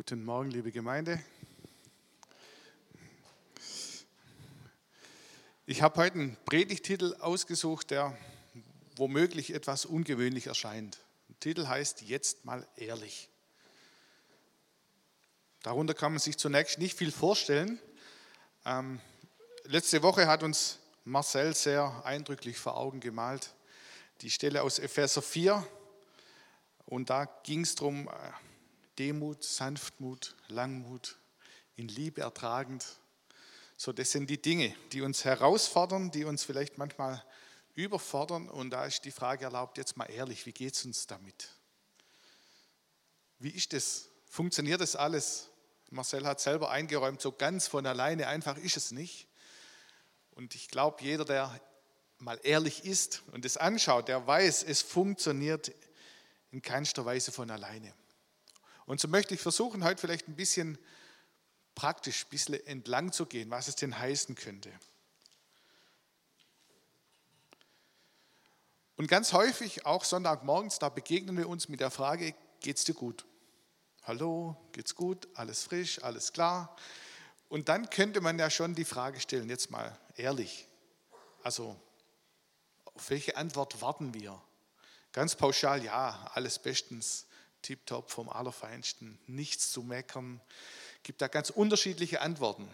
Guten Morgen, liebe Gemeinde. Ich habe heute einen Predigtitel ausgesucht, der womöglich etwas ungewöhnlich erscheint. Der Titel heißt Jetzt mal ehrlich. Darunter kann man sich zunächst nicht viel vorstellen. Ähm, letzte Woche hat uns Marcel sehr eindrücklich vor Augen gemalt. Die Stelle aus Epheser 4. Und da ging es darum, äh, Demut, Sanftmut, Langmut, in Liebe ertragend. So, das sind die Dinge, die uns herausfordern, die uns vielleicht manchmal überfordern. Und da ist die Frage erlaubt, jetzt mal ehrlich, wie geht es uns damit? Wie ist das? Funktioniert das alles? Marcel hat selber eingeräumt, so ganz von alleine einfach ist es nicht. Und ich glaube, jeder, der mal ehrlich ist und es anschaut, der weiß, es funktioniert in keinster Weise von alleine. Und so möchte ich versuchen, heute vielleicht ein bisschen praktisch, ein bisschen entlang zu gehen, was es denn heißen könnte. Und ganz häufig, auch Sonntagmorgens, da begegnen wir uns mit der Frage, geht's dir gut? Hallo, geht's gut? Alles frisch, alles klar? Und dann könnte man ja schon die Frage stellen, jetzt mal ehrlich, also auf welche Antwort warten wir? Ganz pauschal, ja, alles bestens tiptop vom Allerfeinsten, nichts zu meckern. Gibt da ganz unterschiedliche Antworten.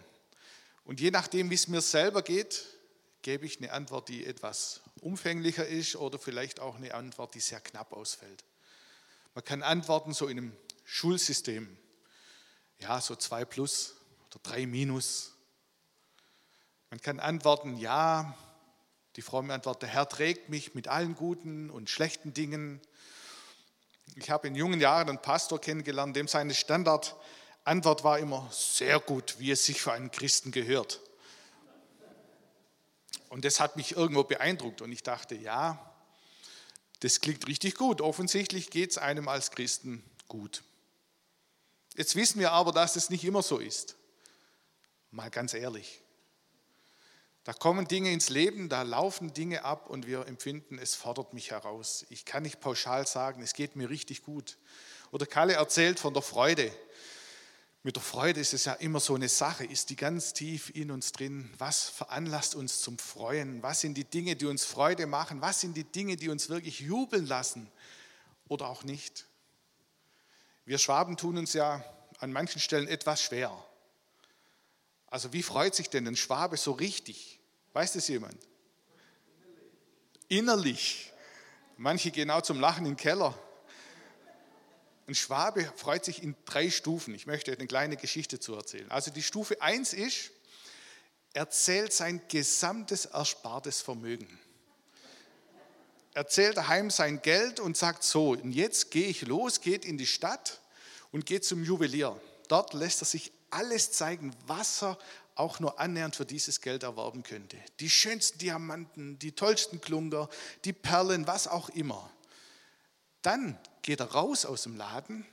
Und je nachdem, wie es mir selber geht, gebe ich eine Antwort, die etwas umfänglicher ist oder vielleicht auch eine Antwort, die sehr knapp ausfällt. Man kann antworten so in einem Schulsystem. Ja, so zwei plus oder drei minus. Man kann antworten, ja, die fromme Antwort, der Herr trägt mich mit allen guten und schlechten Dingen. Ich habe in jungen Jahren einen Pastor kennengelernt, dem seine Standardantwort war immer sehr gut, wie es sich für einen Christen gehört. Und das hat mich irgendwo beeindruckt und ich dachte, ja, das klingt richtig gut. Offensichtlich geht es einem als Christen gut. Jetzt wissen wir aber, dass es nicht immer so ist. Mal ganz ehrlich. Da kommen Dinge ins Leben, da laufen Dinge ab und wir empfinden, es fordert mich heraus. Ich kann nicht pauschal sagen, es geht mir richtig gut. Oder Kalle erzählt von der Freude. Mit der Freude ist es ja immer so eine Sache, ist die ganz tief in uns drin. Was veranlasst uns zum Freuen? Was sind die Dinge, die uns Freude machen? Was sind die Dinge, die uns wirklich jubeln lassen oder auch nicht? Wir Schwaben tun uns ja an manchen Stellen etwas schwer. Also wie freut sich denn ein Schwabe so richtig? Weiß das jemand? Innerlich. Manche gehen auch zum Lachen in den Keller. Ein Schwabe freut sich in drei Stufen. Ich möchte eine kleine Geschichte zu erzählen. Also die Stufe 1 ist, er zählt sein gesamtes erspartes Vermögen. Er zählt daheim sein Geld und sagt so, und jetzt gehe ich los, geht in die Stadt und geht zum Juwelier. Dort lässt er sich alles zeigen, was er auch nur annähernd für dieses Geld erwerben könnte. Die schönsten Diamanten, die tollsten Klunker, die Perlen, was auch immer. Dann geht er raus aus dem Laden,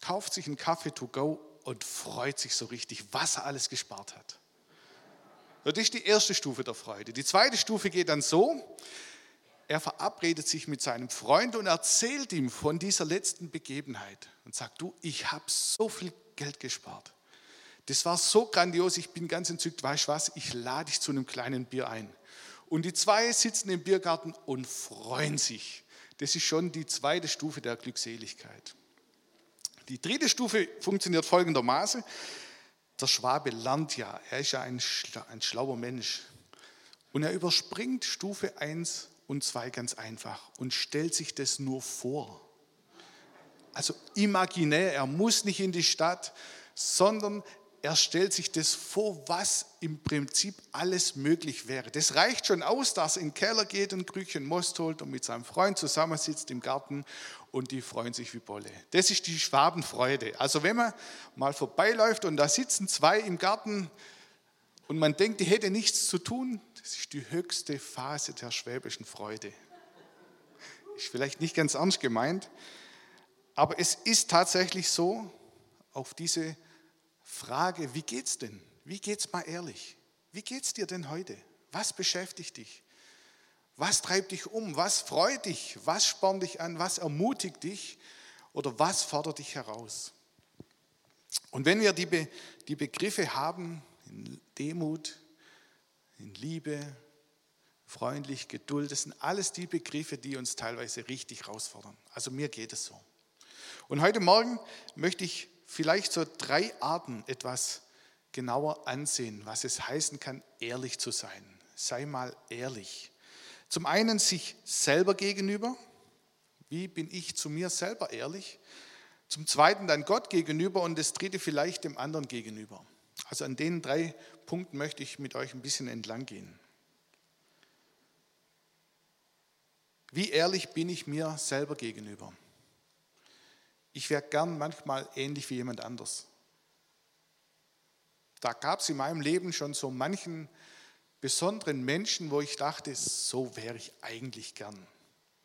kauft sich einen Kaffee to go und freut sich so richtig, was er alles gespart hat. Das ist die erste Stufe der Freude. Die zweite Stufe geht dann so, er verabredet sich mit seinem Freund und erzählt ihm von dieser letzten Begebenheit und sagt, du, ich habe so viel Geld gespart. Das war so grandios, ich bin ganz entzückt, weißt du was, ich lade dich zu einem kleinen Bier ein. Und die zwei sitzen im Biergarten und freuen sich. Das ist schon die zweite Stufe der Glückseligkeit. Die dritte Stufe funktioniert folgendermaßen. Der Schwabe lernt ja, er ist ja ein, ein schlauer Mensch. Und er überspringt Stufe 1 und 2 ganz einfach und stellt sich das nur vor. Also imaginär, er muss nicht in die Stadt, sondern er stellt sich das vor, was im Prinzip alles möglich wäre. Das reicht schon aus, dass er in den Keller geht, ein Krügchen Most holt und mit seinem Freund zusammensitzt im Garten und die freuen sich wie Bolle. Das ist die Schwabenfreude. Also wenn man mal vorbeiläuft und da sitzen zwei im Garten und man denkt, die hätte nichts zu tun, das ist die höchste Phase der schwäbischen Freude. Ist vielleicht nicht ganz ernst gemeint, aber es ist tatsächlich so, auf diese Frage, wie geht's denn? Wie geht's mal ehrlich? Wie geht's dir denn heute? Was beschäftigt dich? Was treibt dich um? Was freut dich? Was spornt dich an? Was ermutigt dich? Oder was fordert dich heraus? Und wenn wir die, Be die Begriffe haben, in Demut, in Liebe, freundlich, Geduld, das sind alles die Begriffe, die uns teilweise richtig herausfordern. Also mir geht es so. Und heute Morgen möchte ich vielleicht so drei Arten etwas genauer ansehen, was es heißen kann, ehrlich zu sein. Sei mal ehrlich. Zum einen sich selber gegenüber. Wie bin ich zu mir selber ehrlich? Zum zweiten dann Gott gegenüber und das dritte vielleicht dem anderen gegenüber. Also an den drei Punkten möchte ich mit euch ein bisschen entlang gehen. Wie ehrlich bin ich mir selber gegenüber? Ich wäre gern manchmal ähnlich wie jemand anders. Da gab es in meinem Leben schon so manchen besonderen Menschen, wo ich dachte, so wäre ich eigentlich gern.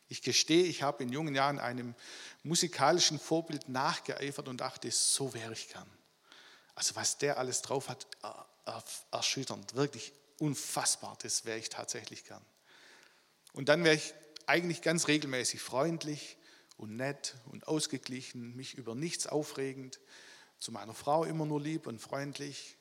Ich gestehe, ich habe in jungen Jahren einem musikalischen Vorbild nachgeeifert und dachte, so wäre ich gern. Also was der alles drauf hat, erschütternd, wirklich unfassbar, das wäre ich tatsächlich gern. Und dann wäre ich eigentlich ganz regelmäßig freundlich und nett und ausgeglichen, mich über nichts aufregend, zu meiner Frau immer nur lieb und freundlich.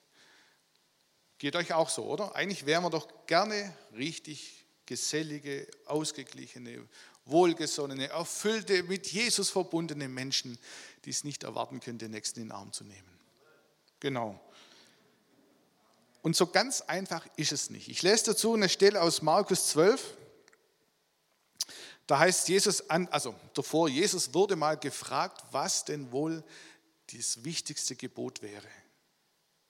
Geht euch auch so, oder? Eigentlich wären wir doch gerne richtig gesellige, ausgeglichene, wohlgesonnene, erfüllte, mit Jesus verbundene Menschen, die es nicht erwarten können, den Nächsten in den Arm zu nehmen. Genau. Und so ganz einfach ist es nicht. Ich lese dazu eine Stelle aus Markus 12. Da heißt Jesus an, also davor, Jesus wurde mal gefragt, was denn wohl das wichtigste Gebot wäre.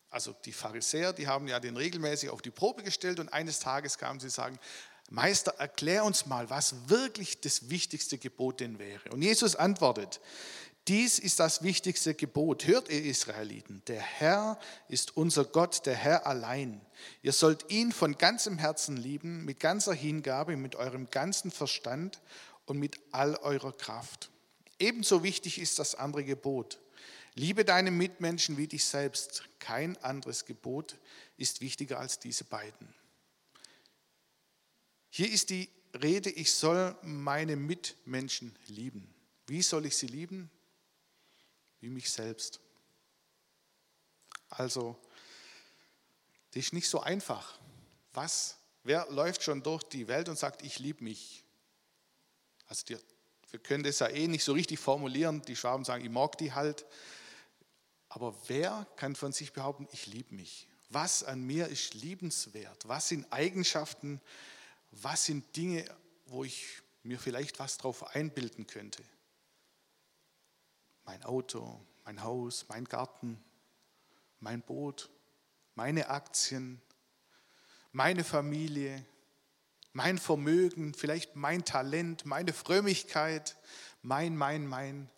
Also die Pharisäer, die haben ja den regelmäßig auf die Probe gestellt und eines Tages kamen sie und sagen, Meister, erklär uns mal, was wirklich das wichtigste Gebot denn wäre. Und Jesus antwortet, dies ist das wichtigste Gebot. Hört ihr Israeliten, der Herr ist unser Gott, der Herr allein. Ihr sollt ihn von ganzem Herzen lieben, mit ganzer Hingabe, mit eurem ganzen Verstand und mit all eurer Kraft. Ebenso wichtig ist das andere Gebot. Liebe deine Mitmenschen wie dich selbst. Kein anderes Gebot ist wichtiger als diese beiden. Hier ist die Rede, ich soll meine Mitmenschen lieben. Wie soll ich sie lieben? Wie mich selbst. Also, das ist nicht so einfach. Was? Wer läuft schon durch die Welt und sagt, ich liebe mich? Also die, wir können das ja eh nicht so richtig formulieren. Die Schwaben sagen, ich mag die halt. Aber wer kann von sich behaupten, ich liebe mich? Was an mir ist liebenswert? Was sind Eigenschaften? Was sind Dinge, wo ich mir vielleicht was drauf einbilden könnte? Mein Auto, mein Haus, mein Garten, mein Boot, meine Aktien, meine Familie, mein Vermögen, vielleicht mein Talent, meine Frömmigkeit, mein, mein, mein,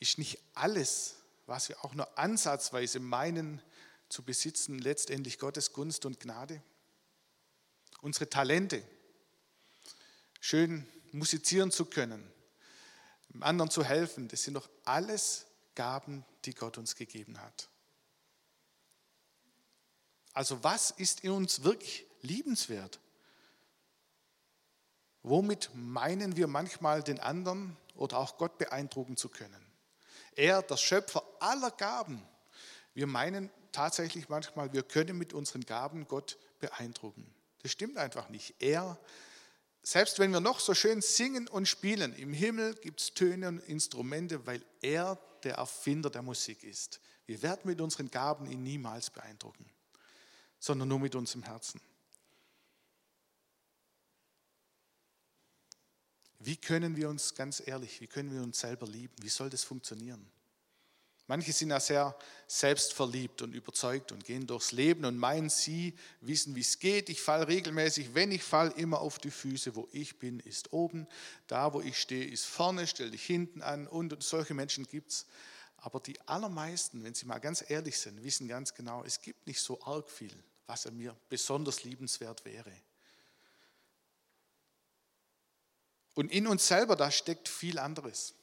ist nicht alles, was wir auch nur ansatzweise meinen zu besitzen, letztendlich Gottes Gunst und Gnade? Unsere Talente, schön musizieren zu können, anderen zu helfen, das sind doch alles Gaben, die Gott uns gegeben hat. Also was ist in uns wirklich liebenswert? Womit meinen wir manchmal den anderen oder auch Gott beeindrucken zu können? Er, der Schöpfer aller Gaben. Wir meinen tatsächlich manchmal, wir können mit unseren Gaben Gott beeindrucken. Das stimmt einfach nicht. Er selbst wenn wir noch so schön singen und spielen, im Himmel gibt es Töne und Instrumente, weil er der Erfinder der Musik ist. Wir werden mit unseren Gaben ihn niemals beeindrucken, sondern nur mit unserem Herzen. Wie können wir uns ganz ehrlich, wie können wir uns selber lieben? Wie soll das funktionieren? Manche sind ja sehr selbstverliebt und überzeugt und gehen durchs Leben und meinen, sie wissen, wie es geht. Ich falle regelmäßig, wenn ich falle, immer auf die Füße. Wo ich bin, ist oben. Da, wo ich stehe, ist vorne. Stell dich hinten an. Und solche Menschen gibt es. Aber die allermeisten, wenn sie mal ganz ehrlich sind, wissen ganz genau, es gibt nicht so arg viel, was an mir besonders liebenswert wäre. Und in uns selber, da steckt viel anderes.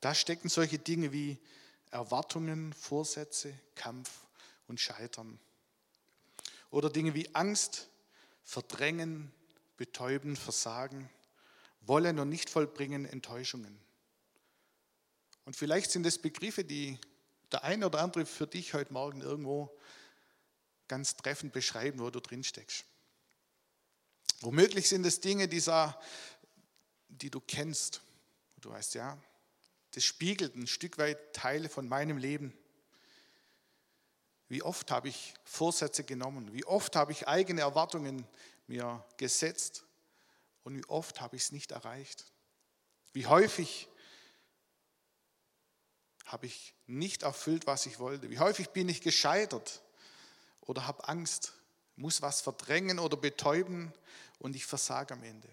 Da stecken solche Dinge wie Erwartungen, Vorsätze, Kampf und Scheitern. Oder Dinge wie Angst, Verdrängen, Betäuben, Versagen, Wollen und nicht vollbringen, Enttäuschungen. Und vielleicht sind es Begriffe, die der eine oder andere für dich heute Morgen irgendwo ganz treffend beschreiben, wo du drin steckst. Womöglich sind es Dinge, dieser, die du kennst. Du weißt ja, das spiegelt ein Stück weit Teile von meinem Leben. Wie oft habe ich Vorsätze genommen? Wie oft habe ich eigene Erwartungen mir gesetzt? Und wie oft habe ich es nicht erreicht? Wie häufig habe ich nicht erfüllt, was ich wollte? Wie häufig bin ich gescheitert oder habe Angst, muss was verdrängen oder betäuben und ich versage am Ende?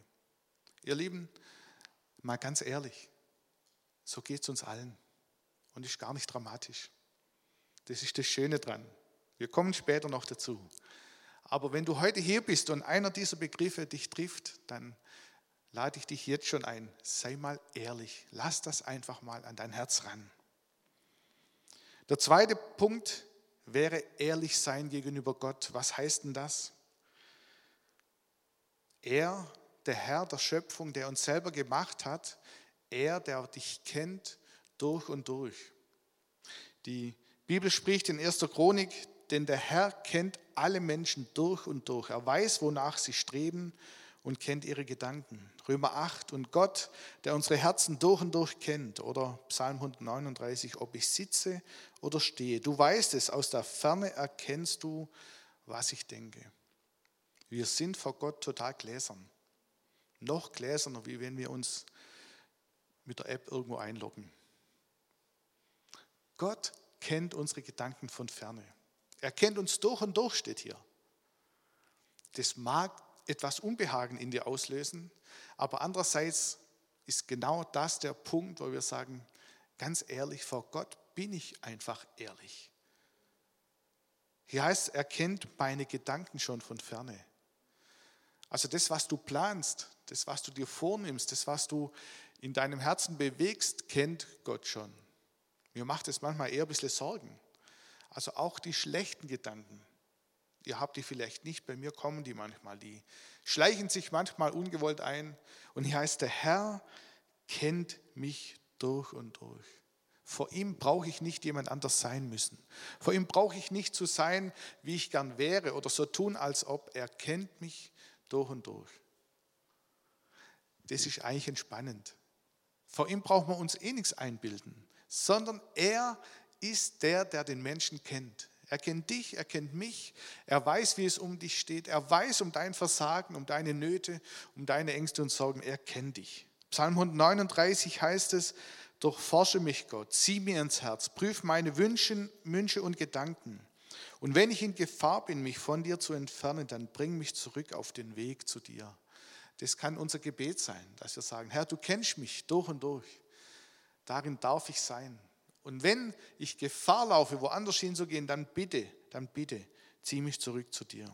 Ihr Lieben, mal ganz ehrlich, so geht es uns allen und ist gar nicht dramatisch. Das ist das Schöne dran. Wir kommen später noch dazu. Aber wenn du heute hier bist und einer dieser Begriffe dich trifft, dann lade ich dich jetzt schon ein. Sei mal ehrlich. Lass das einfach mal an dein Herz ran. Der zweite Punkt wäre ehrlich sein gegenüber Gott. Was heißt denn das? Er, der Herr der Schöpfung, der uns selber gemacht hat, er, der dich kennt durch und durch. Die Bibel spricht in 1. Chronik, denn der Herr kennt alle Menschen durch und durch. Er weiß, wonach sie streben und kennt ihre Gedanken. Römer 8 und Gott, der unsere Herzen durch und durch kennt. Oder Psalm 139, ob ich sitze oder stehe. Du weißt es, aus der Ferne erkennst du, was ich denke. Wir sind vor Gott total gläsern. Noch gläserner, wie wenn wir uns mit der App irgendwo einloggen. Gott kennt unsere Gedanken von ferne. Er kennt uns durch und durch, steht hier. Das mag etwas Unbehagen in dir auslösen. Aber andererseits ist genau das der Punkt, wo wir sagen, ganz ehrlich, vor Gott bin ich einfach ehrlich. Hier heißt, er kennt meine Gedanken schon von ferne. Also das, was du planst, das, was du dir vornimmst, das, was du in deinem Herzen bewegst, kennt Gott schon. Mir macht es manchmal eher ein bisschen Sorgen. Also auch die schlechten Gedanken, Ihr habt die vielleicht nicht, bei mir kommen die manchmal, die schleichen sich manchmal ungewollt ein. Und hier heißt, der Herr kennt mich durch und durch. Vor ihm brauche ich nicht jemand anders sein müssen. Vor ihm brauche ich nicht zu sein, wie ich gern wäre oder so tun, als ob er kennt mich durch und durch. Das ist eigentlich entspannend. Vor ihm brauchen wir uns eh nichts einbilden, sondern er ist der, der den Menschen kennt. Er kennt dich, er kennt mich, er weiß, wie es um dich steht, er weiß um dein Versagen, um deine Nöte, um deine Ängste und Sorgen, er kennt dich. Psalm 139 heißt es, durchforsche mich Gott, zieh mir ins Herz, prüf meine Wünsche, Wünsche und Gedanken. Und wenn ich in Gefahr bin, mich von dir zu entfernen, dann bring mich zurück auf den Weg zu dir. Das kann unser Gebet sein, dass wir sagen, Herr, du kennst mich durch und durch. Darin darf ich sein. Und wenn ich Gefahr laufe, woanders hinzugehen, dann bitte, dann bitte, zieh mich zurück zu dir.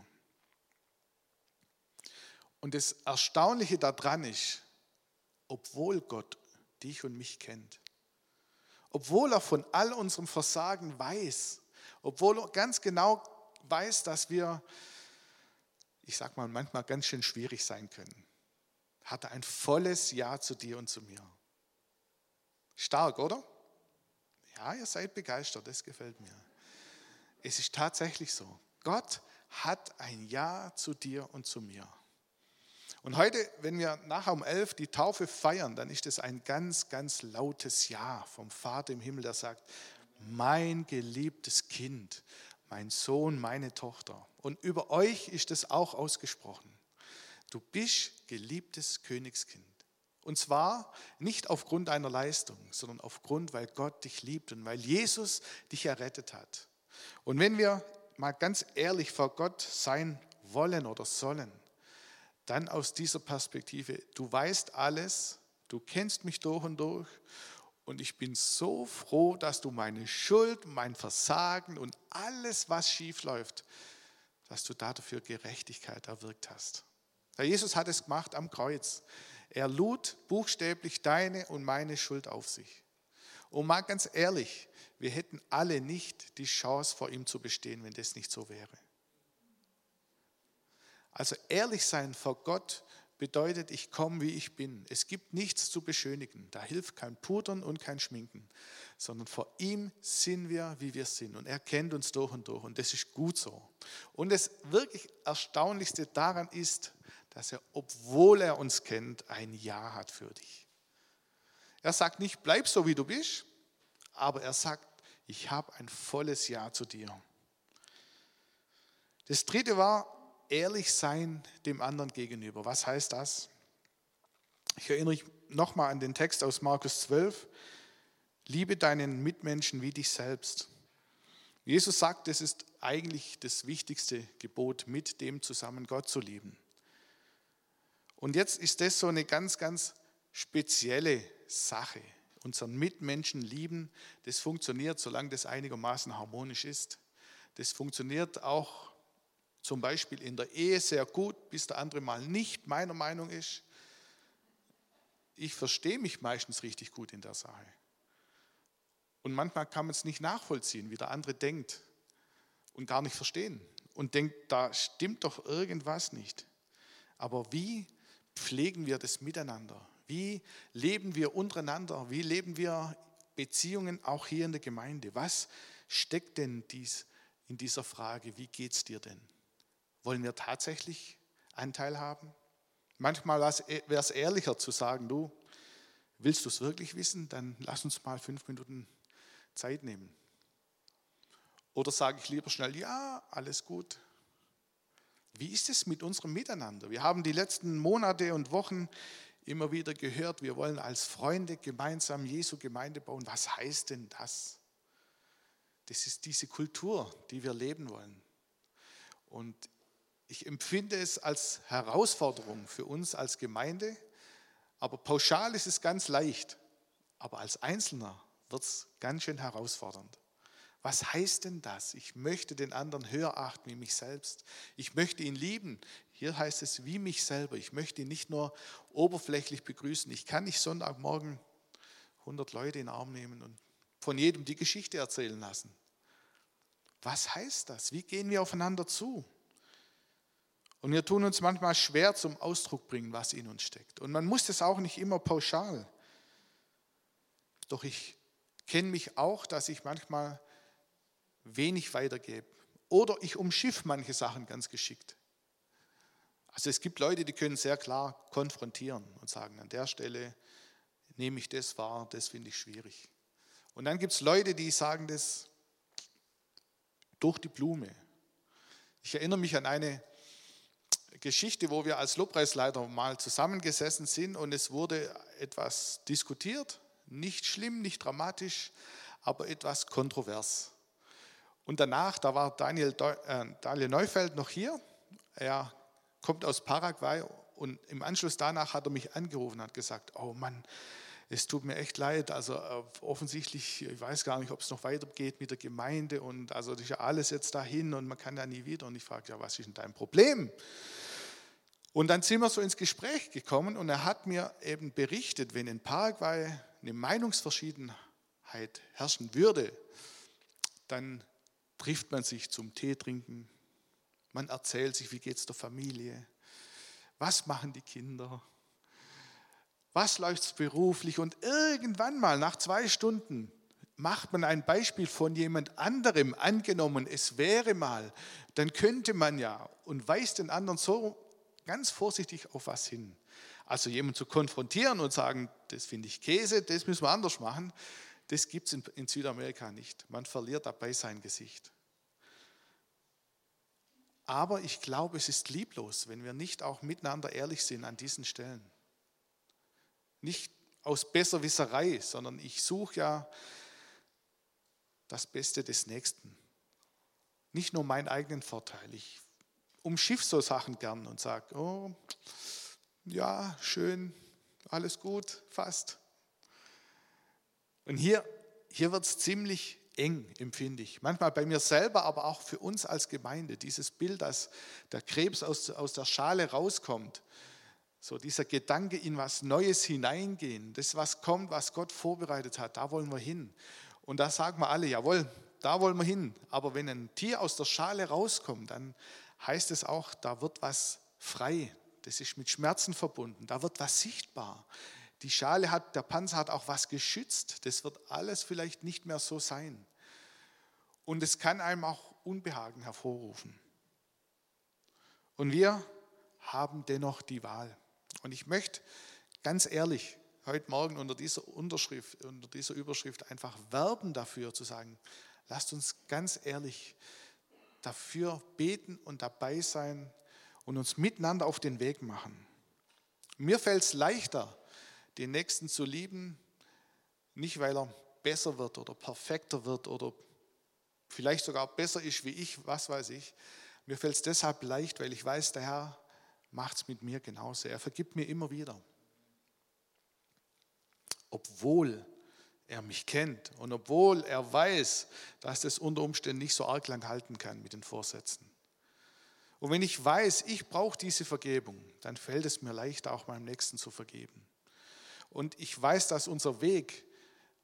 Und das Erstaunliche daran ist, obwohl Gott dich und mich kennt, obwohl er von all unserem Versagen weiß, obwohl er ganz genau weiß, dass wir, ich sag mal, manchmal ganz schön schwierig sein können, hat er ein volles Ja zu dir und zu mir. Stark, oder? Ja, ihr seid begeistert, das gefällt mir. Es ist tatsächlich so. Gott hat ein Ja zu dir und zu mir. Und heute, wenn wir nachher um elf die Taufe feiern, dann ist es ein ganz, ganz lautes Ja vom Vater im Himmel, der sagt, mein geliebtes Kind, mein Sohn, meine Tochter. Und über euch ist es auch ausgesprochen. Du bist geliebtes Königskind. Und zwar nicht aufgrund deiner Leistung, sondern aufgrund, weil Gott dich liebt und weil Jesus dich errettet hat. Und wenn wir mal ganz ehrlich vor Gott sein wollen oder sollen, dann aus dieser Perspektive, du weißt alles, du kennst mich durch und durch und ich bin so froh, dass du meine Schuld, mein Versagen und alles, was schief läuft, dass du dafür Gerechtigkeit erwirkt hast. Herr Jesus hat es gemacht am Kreuz. Er lud buchstäblich deine und meine Schuld auf sich. Und mal ganz ehrlich, wir hätten alle nicht die Chance, vor ihm zu bestehen, wenn das nicht so wäre. Also ehrlich sein vor Gott bedeutet, ich komme, wie ich bin. Es gibt nichts zu beschönigen. Da hilft kein Pudern und kein Schminken, sondern vor ihm sind wir, wie wir sind. Und er kennt uns durch und durch. Und das ist gut so. Und das wirklich Erstaunlichste daran ist, dass er, obwohl er uns kennt, ein Ja hat für dich. Er sagt nicht, bleib so, wie du bist, aber er sagt, ich habe ein volles Ja zu dir. Das dritte war, ehrlich sein dem anderen gegenüber. Was heißt das? Ich erinnere mich nochmal an den Text aus Markus 12. Liebe deinen Mitmenschen wie dich selbst. Jesus sagt, es ist eigentlich das wichtigste Gebot, mit dem zusammen Gott zu lieben. Und jetzt ist das so eine ganz, ganz spezielle Sache. Unseren Mitmenschen lieben, das funktioniert, solange das einigermaßen harmonisch ist. Das funktioniert auch zum Beispiel in der Ehe sehr gut, bis der andere mal nicht meiner Meinung ist. Ich verstehe mich meistens richtig gut in der Sache. Und manchmal kann man es nicht nachvollziehen, wie der andere denkt und gar nicht verstehen und denkt, da stimmt doch irgendwas nicht. Aber wie pflegen wir das miteinander? Wie leben wir untereinander? Wie leben wir Beziehungen auch hier in der Gemeinde? Was steckt denn dies in dieser Frage? Wie geht es dir denn? Wollen wir tatsächlich Anteil haben? Manchmal wäre es ehrlicher zu sagen, du, willst du es wirklich wissen? Dann lass uns mal fünf Minuten Zeit nehmen. Oder sage ich lieber schnell, ja, alles gut. Wie ist es mit unserem Miteinander? Wir haben die letzten Monate und Wochen immer wieder gehört, wir wollen als Freunde gemeinsam Jesu Gemeinde bauen. Was heißt denn das? Das ist diese Kultur, die wir leben wollen. Und ich empfinde es als Herausforderung für uns als Gemeinde, aber pauschal ist es ganz leicht. Aber als Einzelner wird es ganz schön herausfordernd. Was heißt denn das? Ich möchte den anderen höher achten wie mich selbst. Ich möchte ihn lieben. Hier heißt es wie mich selber. Ich möchte ihn nicht nur oberflächlich begrüßen. Ich kann nicht Sonntagmorgen 100 Leute in den Arm nehmen und von jedem die Geschichte erzählen lassen. Was heißt das? Wie gehen wir aufeinander zu? Und wir tun uns manchmal schwer zum Ausdruck bringen, was in uns steckt. Und man muss das auch nicht immer pauschal. Doch ich kenne mich auch, dass ich manchmal wenig weitergebe. Oder ich umschiff manche Sachen ganz geschickt. Also es gibt Leute, die können sehr klar konfrontieren und sagen, an der Stelle nehme ich das wahr, das finde ich schwierig. Und dann gibt es Leute, die sagen das durch die Blume. Ich erinnere mich an eine Geschichte, wo wir als Lobpreisleiter mal zusammengesessen sind und es wurde etwas diskutiert. Nicht schlimm, nicht dramatisch, aber etwas kontrovers. Und danach, da war Daniel, äh, Daniel Neufeld noch hier. Er kommt aus Paraguay und im Anschluss danach hat er mich angerufen und hat gesagt, oh Mann, es tut mir echt leid. Also äh, offensichtlich, ich weiß gar nicht, ob es noch weitergeht mit der Gemeinde und also das ist ja alles jetzt dahin und man kann ja nie wieder. Und ich frage, ja, was ist denn dein Problem? Und dann sind wir so ins Gespräch gekommen und er hat mir eben berichtet, wenn in Paraguay eine Meinungsverschiedenheit herrschen würde, dann trifft man sich zum Tee trinken, man erzählt sich, wie geht es der Familie, was machen die Kinder, was läuft beruflich und irgendwann mal nach zwei Stunden macht man ein Beispiel von jemand anderem, angenommen, es wäre mal, dann könnte man ja und weist den anderen so ganz vorsichtig auf was hin. Also jemanden zu konfrontieren und sagen, das finde ich Käse, das müssen wir anders machen, das gibt es in, in Südamerika nicht. Man verliert dabei sein Gesicht. Aber ich glaube, es ist lieblos, wenn wir nicht auch miteinander ehrlich sind an diesen Stellen. Nicht aus Besserwisserei, sondern ich suche ja das Beste des Nächsten. Nicht nur meinen eigenen Vorteil. Ich umschiff so Sachen gern und sage, oh, ja, schön, alles gut, fast. Und hier, hier wird es ziemlich eng, empfinde ich. Manchmal bei mir selber, aber auch für uns als Gemeinde. Dieses Bild, dass der Krebs aus, aus der Schale rauskommt. So dieser Gedanke in was Neues hineingehen. Das, was kommt, was Gott vorbereitet hat, da wollen wir hin. Und da sagen wir alle, jawohl, da wollen wir hin. Aber wenn ein Tier aus der Schale rauskommt, dann heißt es auch, da wird was frei, das ist mit Schmerzen verbunden. Da wird was sichtbar. Die Schale hat, der Panzer hat auch was geschützt. Das wird alles vielleicht nicht mehr so sein. Und es kann einem auch Unbehagen hervorrufen. Und wir haben dennoch die Wahl. Und ich möchte ganz ehrlich heute Morgen unter dieser Unterschrift, unter dieser Überschrift einfach werben dafür zu sagen, lasst uns ganz ehrlich dafür beten und dabei sein und uns miteinander auf den Weg machen. Mir fällt es leichter, den Nächsten zu lieben, nicht weil er besser wird oder perfekter wird oder vielleicht sogar besser ist wie ich, was weiß ich. Mir fällt es deshalb leicht, weil ich weiß, der Herr macht es mit mir genauso. Er vergibt mir immer wieder. Obwohl er mich kennt und obwohl er weiß, dass das unter Umständen nicht so arg lang halten kann mit den Vorsätzen. Und wenn ich weiß, ich brauche diese Vergebung, dann fällt es mir leichter, auch meinem Nächsten zu vergeben. Und ich weiß, dass unser Weg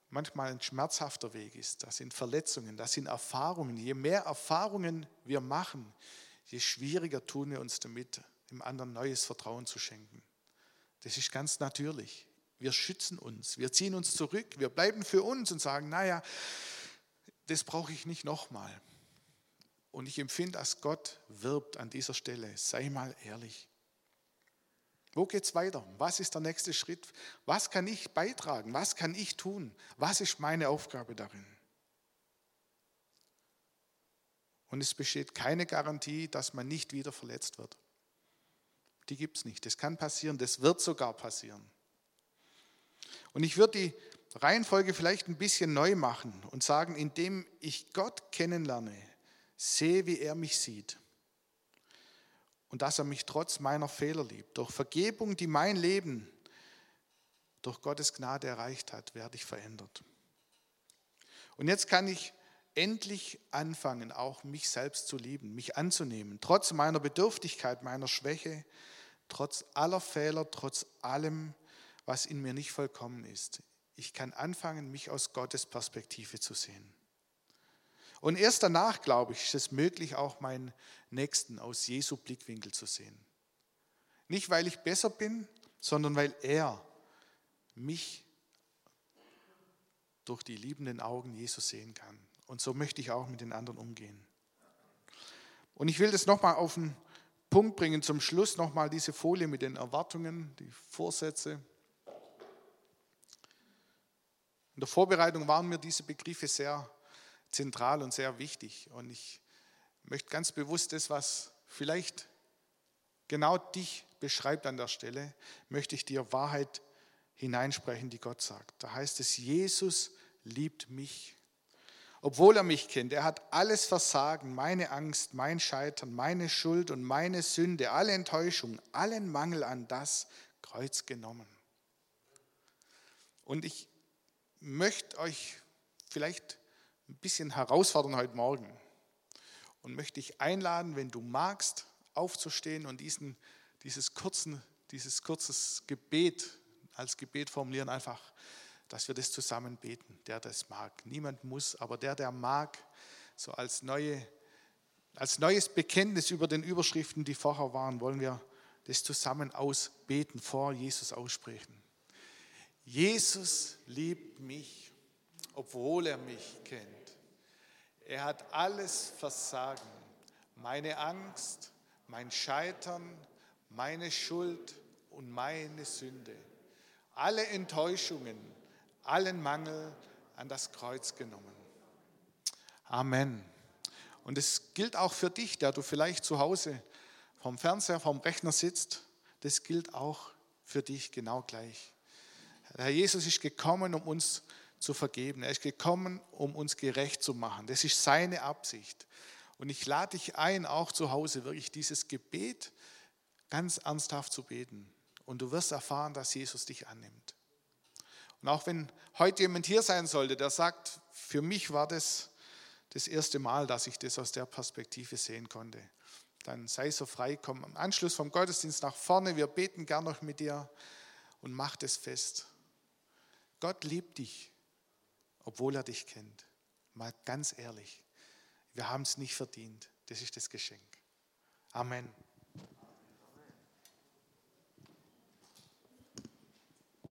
manchmal ein schmerzhafter Weg ist. Das sind Verletzungen, das sind Erfahrungen. Je mehr Erfahrungen wir machen, je schwieriger tun wir uns damit, dem anderen neues Vertrauen zu schenken. Das ist ganz natürlich. Wir schützen uns, wir ziehen uns zurück, wir bleiben für uns und sagen, naja, das brauche ich nicht nochmal. Und ich empfinde, dass Gott wirbt an dieser Stelle. Sei mal ehrlich. Wo geht es weiter? Was ist der nächste Schritt? Was kann ich beitragen? Was kann ich tun? Was ist meine Aufgabe darin? Und es besteht keine Garantie, dass man nicht wieder verletzt wird. Die gibt es nicht. Das kann passieren, das wird sogar passieren. Und ich würde die Reihenfolge vielleicht ein bisschen neu machen und sagen, indem ich Gott kennenlerne, sehe, wie er mich sieht und dass er mich trotz meiner Fehler liebt. Durch Vergebung, die mein Leben durch Gottes Gnade erreicht hat, werde ich verändert. Und jetzt kann ich endlich anfangen, auch mich selbst zu lieben, mich anzunehmen, trotz meiner Bedürftigkeit, meiner Schwäche, trotz aller Fehler, trotz allem, was in mir nicht vollkommen ist. Ich kann anfangen, mich aus Gottes Perspektive zu sehen. Und erst danach, glaube ich, ist es möglich, auch meinen Nächsten aus Jesu Blickwinkel zu sehen. Nicht, weil ich besser bin, sondern weil er mich durch die liebenden Augen Jesus sehen kann. Und so möchte ich auch mit den anderen umgehen. Und ich will das nochmal auf den Punkt bringen, zum Schluss nochmal diese Folie mit den Erwartungen, die Vorsätze. In der Vorbereitung waren mir diese Begriffe sehr zentral und sehr wichtig. Und ich möchte ganz bewusst das, was vielleicht genau dich beschreibt an der Stelle, möchte ich dir Wahrheit hineinsprechen, die Gott sagt. Da heißt es, Jesus liebt mich. Obwohl er mich kennt, er hat alles Versagen, meine Angst, mein Scheitern, meine Schuld und meine Sünde, alle Enttäuschung, allen Mangel an das Kreuz genommen. Und ich möchte euch vielleicht ein bisschen herausfordern heute Morgen und möchte dich einladen, wenn du magst, aufzustehen und diesen, dieses, kurzen, dieses kurzes Gebet als Gebet formulieren, einfach, dass wir das zusammen beten, der das mag. Niemand muss, aber der, der mag, so als, neue, als neues Bekenntnis über den Überschriften, die vorher waren, wollen wir das zusammen ausbeten, vor Jesus aussprechen. Jesus liebt mich, obwohl er mich kennt. Er hat alles Versagen, meine Angst, mein Scheitern, meine Schuld und meine Sünde, alle Enttäuschungen, allen Mangel an das Kreuz genommen. Amen. Und es gilt auch für dich, der du vielleicht zu Hause vom Fernseher, vom Rechner sitzt. Das gilt auch für dich genau gleich. Der Herr Jesus ist gekommen, um uns zu zu vergeben. Er ist gekommen, um uns gerecht zu machen. Das ist seine Absicht. Und ich lade dich ein, auch zu Hause wirklich dieses Gebet ganz ernsthaft zu beten. Und du wirst erfahren, dass Jesus dich annimmt. Und auch wenn heute jemand hier sein sollte, der sagt, für mich war das das erste Mal, dass ich das aus der Perspektive sehen konnte, dann sei so frei, komm am Anschluss vom Gottesdienst nach vorne, wir beten gern noch mit dir und mach das fest. Gott liebt dich obwohl er dich kennt. Mal ganz ehrlich, wir haben es nicht verdient. Das ist das Geschenk. Amen.